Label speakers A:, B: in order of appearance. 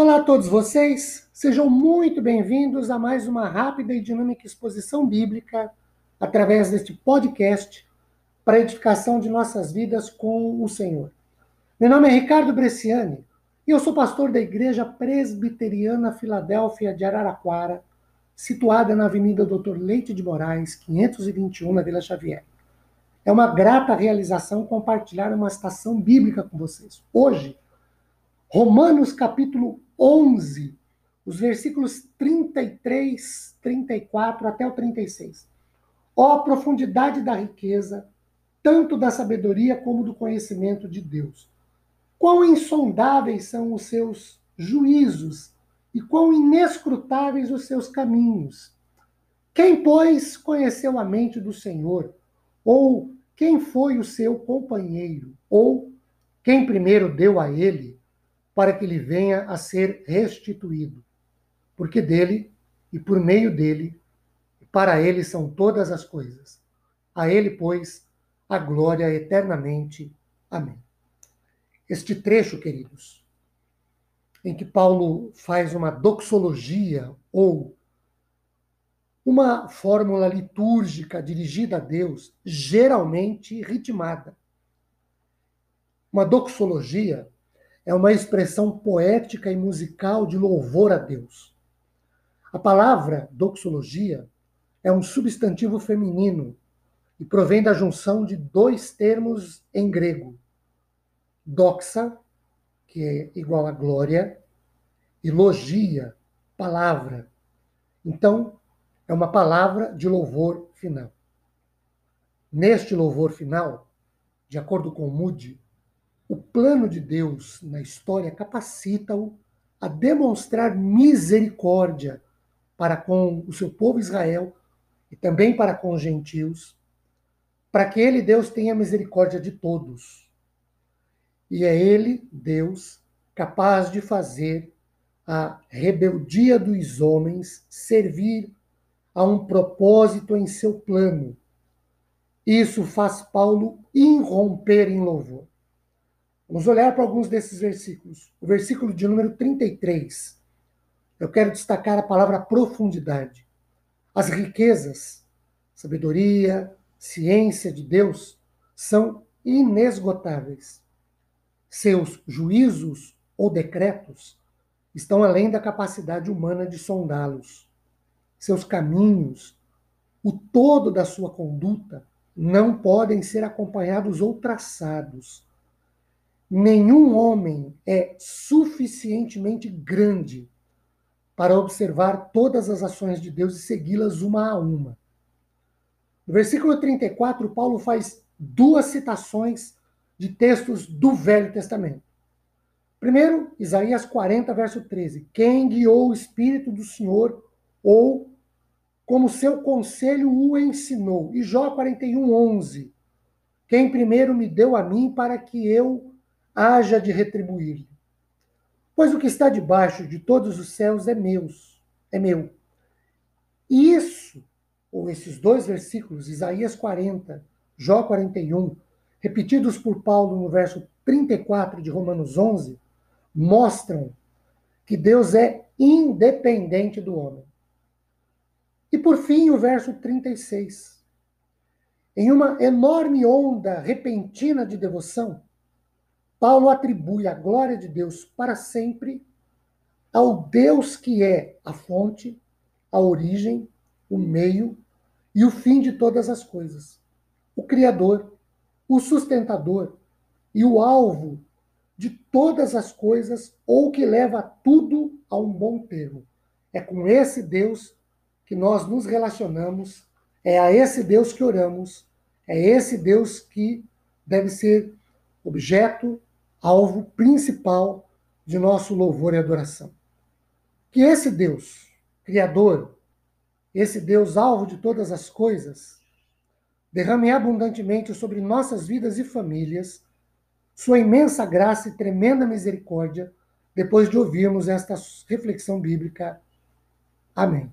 A: Olá a todos vocês, sejam muito bem-vindos a mais uma rápida e dinâmica exposição bíblica através deste podcast para a edificação de nossas vidas com o Senhor. Meu nome é Ricardo Bresciani e eu sou pastor da Igreja Presbiteriana Filadélfia de Araraquara, situada na Avenida Doutor Leite de Moraes, 521, na Vila Xavier. É uma grata realização compartilhar uma estação bíblica com vocês. Hoje, Romanos capítulo 11, os versículos 33, 34 até o 36. Ó a profundidade da riqueza, tanto da sabedoria como do conhecimento de Deus. Quão insondáveis são os seus juízos e quão inescrutáveis os seus caminhos. Quem, pois, conheceu a mente do Senhor? Ou quem foi o seu companheiro? Ou quem primeiro deu a ele? Para que lhe venha a ser restituído. Porque dele e por meio dele, para ele são todas as coisas. A ele, pois, a glória eternamente. Amém. Este trecho, queridos, em que Paulo faz uma doxologia ou uma fórmula litúrgica dirigida a Deus, geralmente ritmada. Uma doxologia é uma expressão poética e musical de louvor a Deus. A palavra doxologia é um substantivo feminino e provém da junção de dois termos em grego: doxa, que é igual a glória, e logia, palavra. Então, é uma palavra de louvor final. Neste louvor final, de acordo com Moody, o plano de Deus na história capacita-o a demonstrar misericórdia para com o seu povo Israel e também para com os gentios, para que ele, Deus, tenha misericórdia de todos. E é ele, Deus, capaz de fazer a rebeldia dos homens servir a um propósito em seu plano. Isso faz Paulo irromper em louvor. Vamos olhar para alguns desses versículos. O versículo de número 33. Eu quero destacar a palavra profundidade. As riquezas, sabedoria, ciência de Deus são inesgotáveis. Seus juízos ou decretos estão além da capacidade humana de sondá-los. Seus caminhos, o todo da sua conduta, não podem ser acompanhados ou traçados Nenhum homem é suficientemente grande para observar todas as ações de Deus e segui-las uma a uma. No versículo 34, Paulo faz duas citações de textos do Velho Testamento. Primeiro, Isaías 40, verso 13. Quem guiou o Espírito do Senhor, ou como seu conselho o ensinou. E Jó 41, 11. Quem primeiro me deu a mim para que eu haja de retribuir-lhe. Pois o que está debaixo de todos os céus é meus, é meu. E isso, ou esses dois versículos, Isaías 40, Jó 41, repetidos por Paulo no verso 34 de Romanos 11, mostram que Deus é independente do homem. E por fim, o verso 36. Em uma enorme onda repentina de devoção, Paulo atribui a glória de Deus para sempre ao Deus que é a fonte, a origem, o meio e o fim de todas as coisas. O Criador, o sustentador e o alvo de todas as coisas, ou que leva tudo a um bom termo. É com esse Deus que nós nos relacionamos, é a esse Deus que oramos, é esse Deus que deve ser objeto alvo principal de nosso louvor e adoração. Que esse Deus, Criador, esse Deus alvo de todas as coisas, derrame abundantemente sobre nossas vidas e famílias sua imensa graça e tremenda misericórdia depois de ouvirmos esta reflexão bíblica. Amém.